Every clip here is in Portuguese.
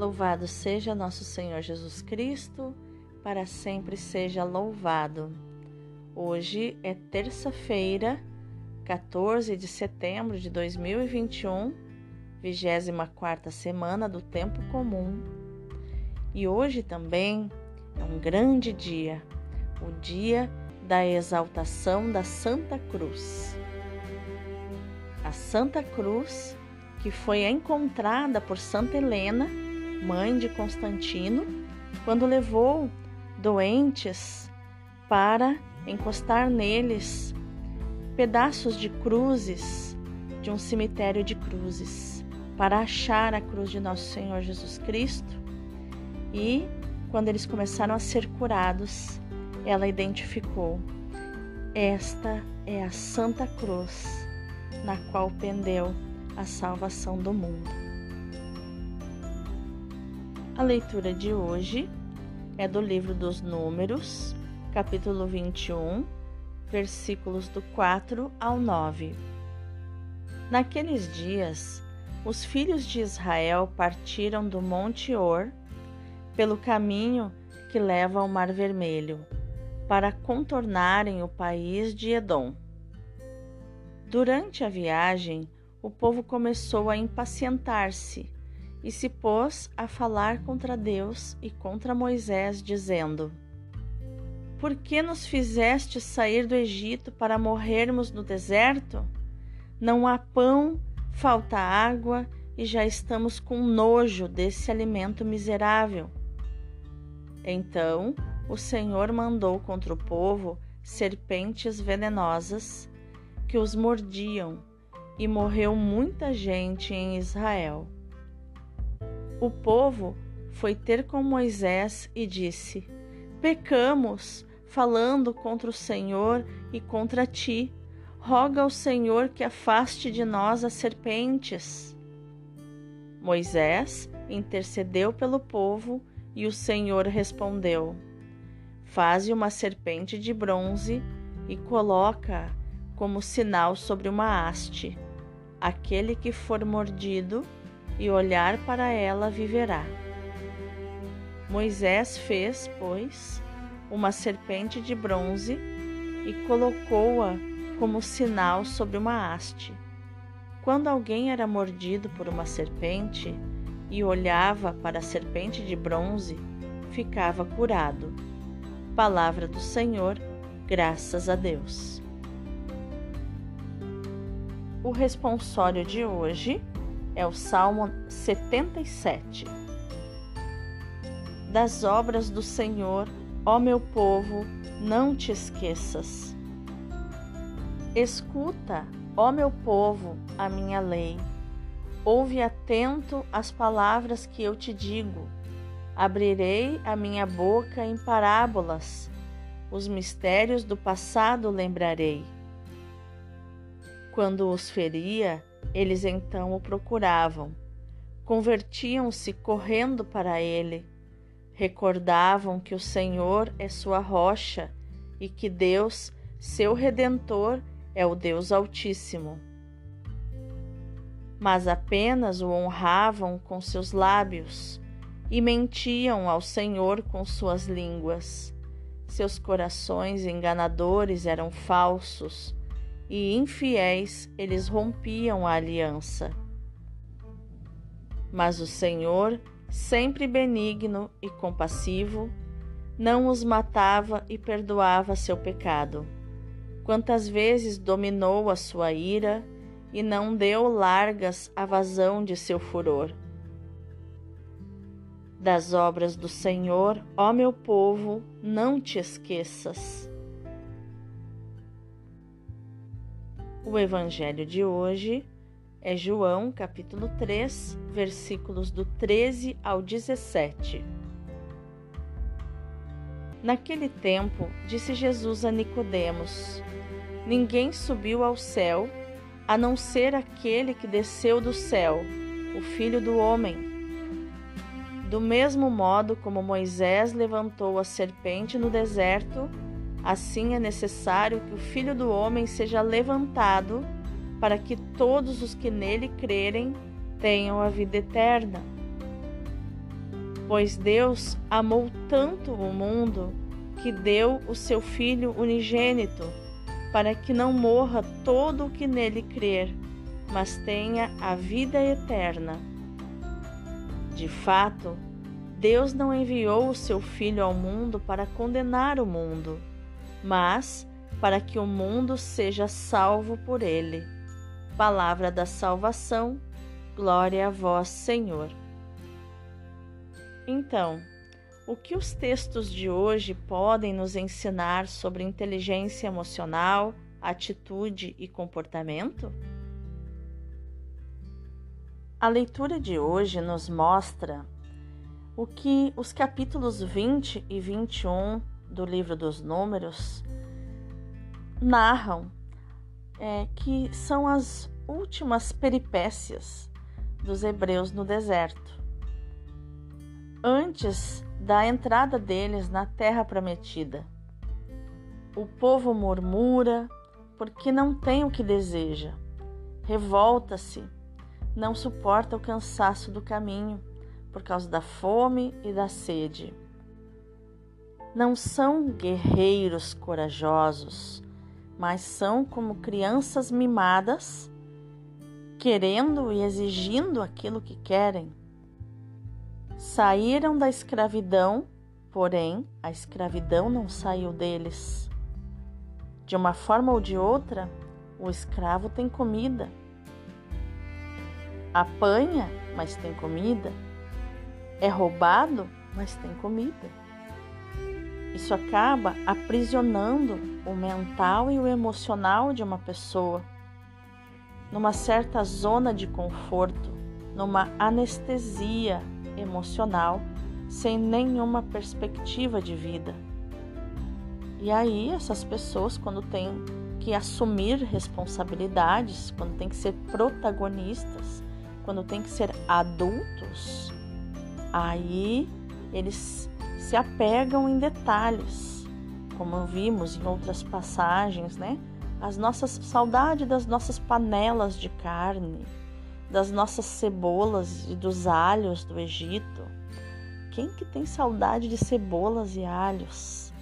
Louvado seja nosso Senhor Jesus Cristo, para sempre seja louvado. Hoje é terça-feira, 14 de setembro de 2021, 24 semana do tempo comum. E hoje também é um grande dia, o dia da exaltação da Santa Cruz. A Santa Cruz, que foi encontrada por Santa Helena, mãe de Constantino, quando levou doentes para encostar neles pedaços de cruzes de um cemitério de cruzes, para achar a cruz de nosso Senhor Jesus Cristo. E quando eles começaram a ser curados, ela identificou: esta é a Santa Cruz na qual pendeu a salvação do mundo. A leitura de hoje é do livro dos Números, capítulo 21, versículos do 4 ao 9. Naqueles dias, os filhos de Israel partiram do Monte Or pelo caminho que leva ao Mar Vermelho, para contornarem o país de Edom. Durante a viagem, o povo começou a impacientar-se e se pôs a falar contra Deus e contra Moisés, dizendo: Por que nos fizeste sair do Egito para morrermos no deserto? Não há pão, falta água e já estamos com nojo desse alimento miserável. Então o Senhor mandou contra o povo serpentes venenosas que os mordiam, e morreu muita gente em Israel. O povo foi ter com Moisés e disse: Pecamos, falando contra o Senhor e contra ti. Roga ao Senhor que afaste de nós as serpentes. Moisés intercedeu pelo povo e o Senhor respondeu: Faze uma serpente de bronze e coloca como sinal sobre uma haste. Aquele que for mordido e olhar para ela viverá. Moisés fez, pois, uma serpente de bronze e colocou-a como sinal sobre uma haste. Quando alguém era mordido por uma serpente, e olhava para a serpente de bronze, ficava curado. Palavra do Senhor, graças a Deus. O responsório de hoje é o Salmo 77. Das obras do Senhor, ó meu povo, não te esqueças. Escuta, ó meu povo, a minha lei Ouve atento as palavras que eu te digo. Abrirei a minha boca em parábolas. Os mistérios do passado lembrarei. Quando os feria, eles então o procuravam. Convertiam-se correndo para ele. Recordavam que o Senhor é sua rocha e que Deus, seu redentor, é o Deus Altíssimo mas apenas o honravam com seus lábios e mentiam ao Senhor com suas línguas. Seus corações enganadores eram falsos e infiéis eles rompiam a aliança. Mas o Senhor, sempre benigno e compassivo, não os matava e perdoava seu pecado. Quantas vezes dominou a sua ira, e não deu largas à vazão de seu furor. Das obras do Senhor, ó meu povo, não te esqueças. O evangelho de hoje é João, capítulo 3, versículos do 13 ao 17. Naquele tempo, disse Jesus a Nicodemos: Ninguém subiu ao céu a não ser aquele que desceu do céu, o Filho do Homem. Do mesmo modo como Moisés levantou a serpente no deserto, assim é necessário que o Filho do Homem seja levantado, para que todos os que nele crerem tenham a vida eterna. Pois Deus amou tanto o mundo que deu o seu Filho unigênito, para que não morra todo o que nele crer, mas tenha a vida eterna. De fato, Deus não enviou o seu Filho ao mundo para condenar o mundo, mas para que o mundo seja salvo por ele. Palavra da salvação, glória a vós, Senhor. Então, o que os textos de hoje podem nos ensinar sobre inteligência emocional, atitude e comportamento? A leitura de hoje nos mostra o que os capítulos 20 e 21 do livro dos Números narram, é, que são as últimas peripécias dos hebreus no deserto antes da entrada deles na terra prometida. O povo murmura porque não tem o que deseja, revolta-se, não suporta o cansaço do caminho por causa da fome e da sede. Não são guerreiros corajosos, mas são como crianças mimadas, querendo e exigindo aquilo que querem Saíram da escravidão, porém a escravidão não saiu deles. De uma forma ou de outra, o escravo tem comida. Apanha, mas tem comida. É roubado, mas tem comida. Isso acaba aprisionando o mental e o emocional de uma pessoa numa certa zona de conforto, numa anestesia emocional sem nenhuma perspectiva de vida. E aí, essas pessoas, quando têm que assumir responsabilidades, quando têm que ser protagonistas, quando têm que ser adultos, aí eles se apegam em detalhes, como vimos em outras passagens, né? As nossas saudade das nossas panelas de carne, das nossas cebolas e dos alhos do Egito. Quem que tem saudade de cebolas e alhos?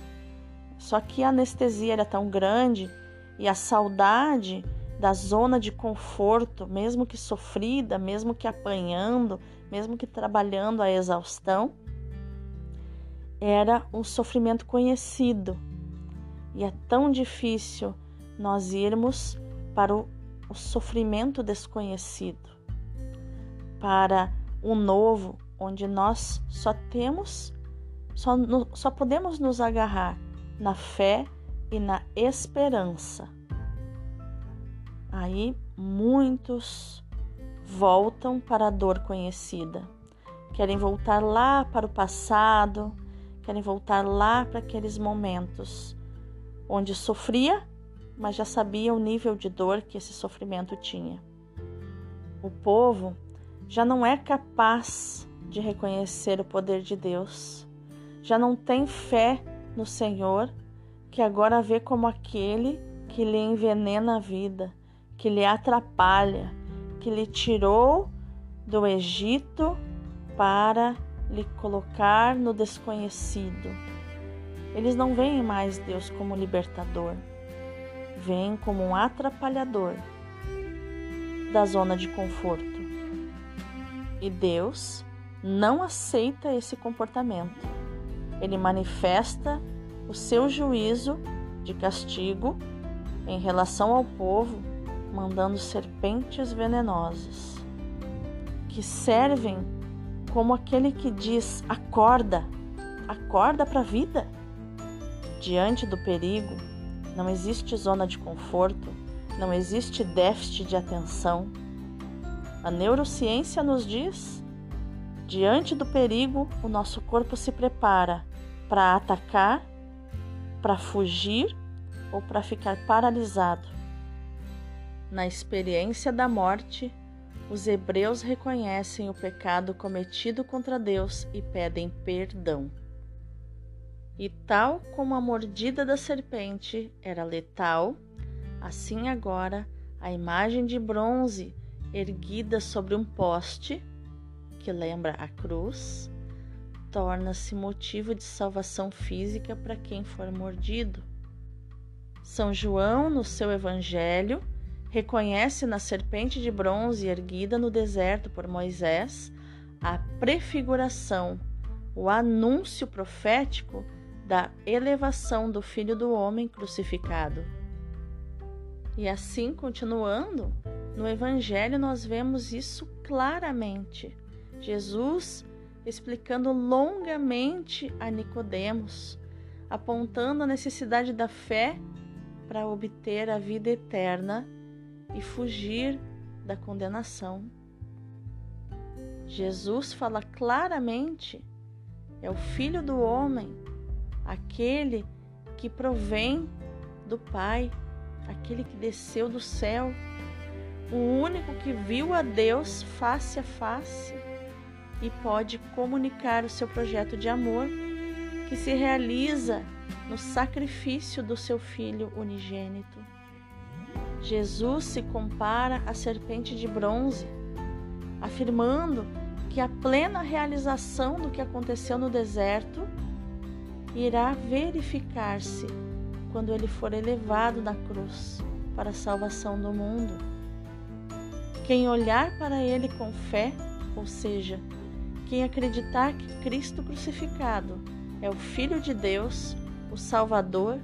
Só que a anestesia era tão grande e a saudade da zona de conforto, mesmo que sofrida, mesmo que apanhando, mesmo que trabalhando a exaustão, era um sofrimento conhecido. E é tão difícil nós irmos para o, o sofrimento desconhecido para o novo, onde nós só temos, só, só podemos nos agarrar na fé e na esperança. Aí muitos voltam para a dor conhecida, querem voltar lá para o passado, querem voltar lá para aqueles momentos onde sofria, mas já sabia o nível de dor que esse sofrimento tinha. O povo já não é capaz de reconhecer o poder de Deus, já não tem fé no Senhor, que agora vê como aquele que lhe envenena a vida, que lhe atrapalha, que lhe tirou do Egito para lhe colocar no desconhecido. Eles não veem mais Deus como libertador, veem como um atrapalhador da zona de conforto. E Deus não aceita esse comportamento. Ele manifesta o seu juízo de castigo em relação ao povo, mandando serpentes venenosas, que servem como aquele que diz: acorda, acorda para a vida. Diante do perigo, não existe zona de conforto, não existe déficit de atenção a neurociência nos diz: diante do perigo, o nosso corpo se prepara para atacar, para fugir ou para ficar paralisado. Na experiência da morte, os hebreus reconhecem o pecado cometido contra Deus e pedem perdão. E tal como a mordida da serpente era letal, assim agora a imagem de bronze erguida sobre um poste, que lembra a cruz, torna-se motivo de salvação física para quem for mordido. São João, no seu Evangelho, reconhece na serpente de bronze erguida no deserto por Moisés a prefiguração, o anúncio profético da elevação do Filho do Homem crucificado. E assim, continuando, no Evangelho nós vemos isso claramente. Jesus explicando longamente a Nicodemos, apontando a necessidade da fé para obter a vida eterna e fugir da condenação. Jesus fala claramente: é o Filho do Homem, aquele que provém do Pai, aquele que desceu do céu, o único que viu a Deus face a face e pode comunicar o seu projeto de amor que se realiza no sacrifício do seu Filho unigênito. Jesus se compara à serpente de bronze, afirmando que a plena realização do que aconteceu no deserto irá verificar-se quando ele for elevado na cruz para a salvação do mundo. Quem olhar para ele com fé, ou seja, quem acreditar que Cristo crucificado é o Filho de Deus, o Salvador,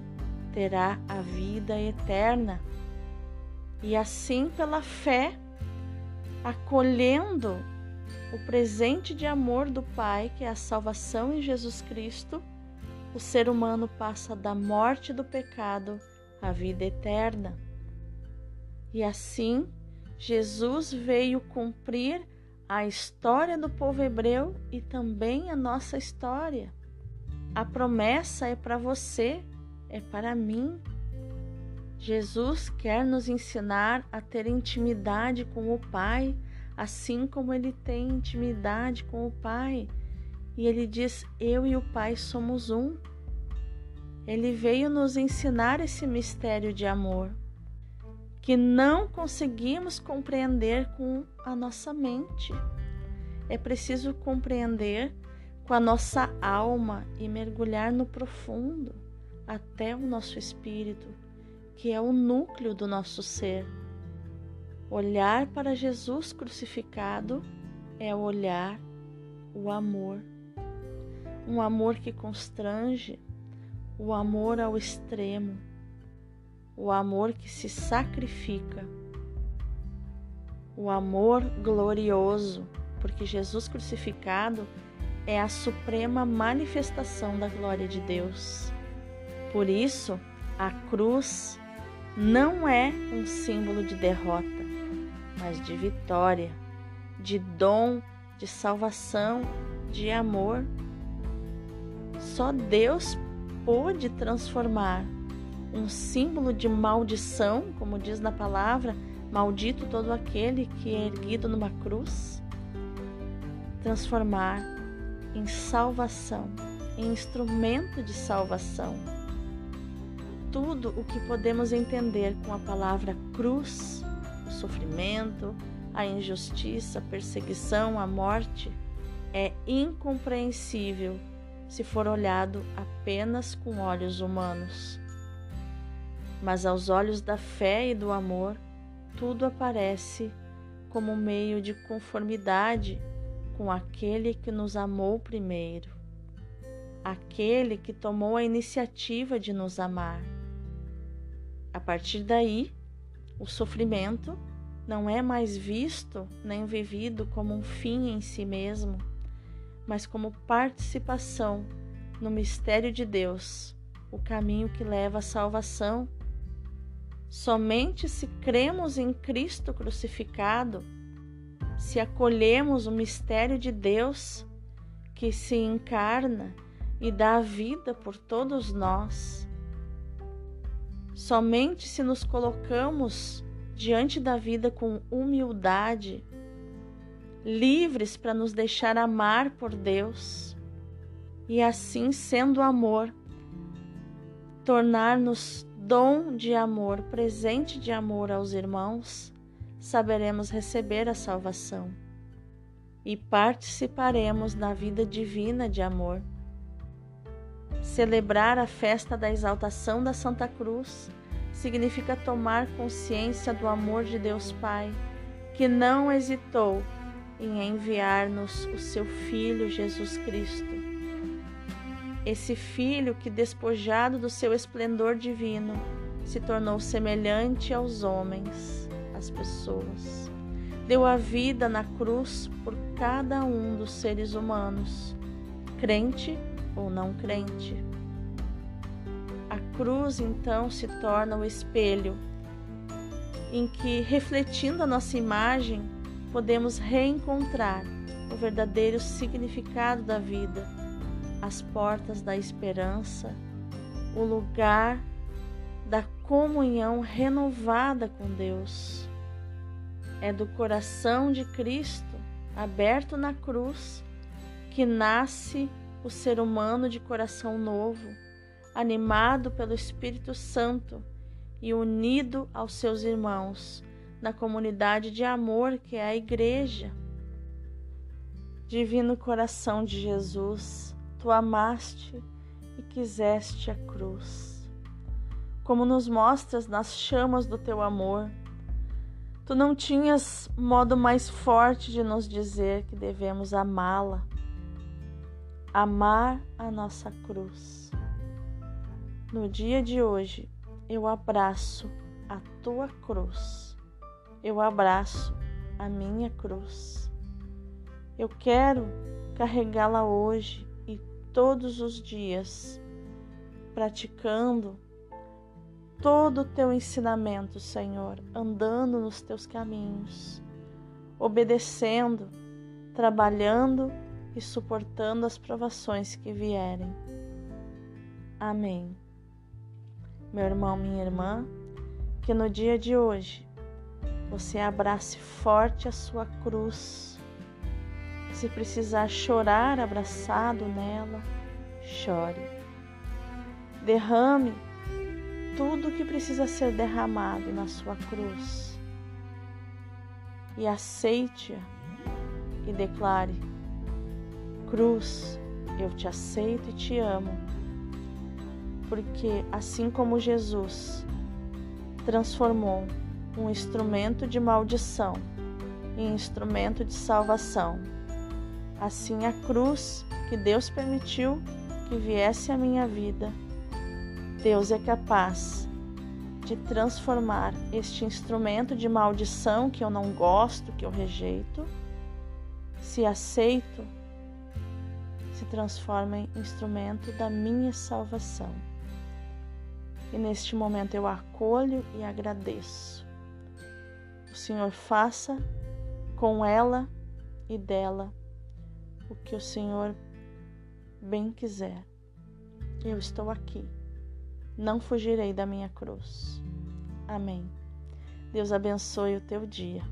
terá a vida eterna. E assim, pela fé, acolhendo o presente de amor do Pai, que é a salvação em Jesus Cristo, o ser humano passa da morte do pecado à vida eterna. E assim, Jesus veio cumprir a história do povo hebreu e também a nossa história. A promessa é para você, é para mim. Jesus quer nos ensinar a ter intimidade com o Pai, assim como ele tem intimidade com o Pai. E ele diz: Eu e o Pai somos um. Ele veio nos ensinar esse mistério de amor que não conseguimos compreender com a nossa mente. É preciso compreender com a nossa alma e mergulhar no profundo até o nosso espírito, que é o núcleo do nosso ser. Olhar para Jesus crucificado é olhar o amor. Um amor que constrange, o amor ao extremo o amor que se sacrifica, o amor glorioso, porque Jesus crucificado é a suprema manifestação da glória de Deus. Por isso, a cruz não é um símbolo de derrota, mas de vitória, de dom, de salvação, de amor. Só Deus pôde transformar um símbolo de maldição, como diz na palavra, maldito todo aquele que é erguido numa cruz, transformar em salvação, em instrumento de salvação. Tudo o que podemos entender com a palavra cruz, o sofrimento, a injustiça, a perseguição, a morte, é incompreensível se for olhado apenas com olhos humanos mas aos olhos da fé e do amor, tudo aparece como meio de conformidade com aquele que nos amou primeiro, aquele que tomou a iniciativa de nos amar. A partir daí, o sofrimento não é mais visto nem vivido como um fim em si mesmo, mas como participação no mistério de Deus, o caminho que leva à salvação. Somente se cremos em Cristo crucificado, se acolhemos o mistério de Deus que se encarna e dá vida por todos nós, somente se nos colocamos diante da vida com humildade, livres para nos deixar amar por Deus e assim, sendo amor, tornar-nos dom de amor, presente de amor aos irmãos, saberemos receber a salvação. e participaremos na vida divina de amor. Celebrar a festa da exaltação da Santa Cruz significa tomar consciência do amor de Deus Pai, que não hesitou em enviar-nos o seu Filho Jesus Cristo. Esse Filho que, despojado do seu esplendor divino, se tornou semelhante aos homens, às pessoas. Deu a vida na cruz por cada um dos seres humanos, crente ou não crente. A cruz então se torna o espelho em que, refletindo a nossa imagem, podemos reencontrar o verdadeiro significado da vida, as portas da esperança, o lugar da comunhão renovada com Deus. É do coração de Cristo, aberto na cruz, que nasce o ser humano de coração novo, animado pelo Espírito Santo e unido aos seus irmãos na comunidade de amor que é a Igreja. Divino coração de Jesus, tu amaste e quiseste a cruz. Como nos mostras nas chamas do teu amor, tu não tinhas modo mais forte de nos dizer que devemos amá-la, amar a nossa cruz. No dia de hoje, eu abraço a tua cruz eu abraço a minha cruz. Eu quero carregá-la hoje e todos os dias, praticando todo o teu ensinamento, Senhor, andando nos teus caminhos, obedecendo, trabalhando e suportando as provações que vierem. Amém. Meu irmão, minha irmã, que no dia de hoje você abrace forte a sua cruz. Se precisar chorar abraçado nela, chore. Derrame tudo que precisa ser derramado na sua cruz. E aceite-a e declare: Cruz, eu te aceito e te amo. Porque assim como Jesus transformou um instrumento de maldição e instrumento de salvação. Assim, a cruz que Deus permitiu que viesse à minha vida, Deus é capaz de transformar este instrumento de maldição que eu não gosto, que eu rejeito, se aceito, se transforma em instrumento da minha salvação. E neste momento eu acolho e agradeço o Senhor faça com ela e dela o que o Senhor bem quiser. Eu estou aqui, não fugirei da minha cruz. Amém. Deus abençoe o teu dia.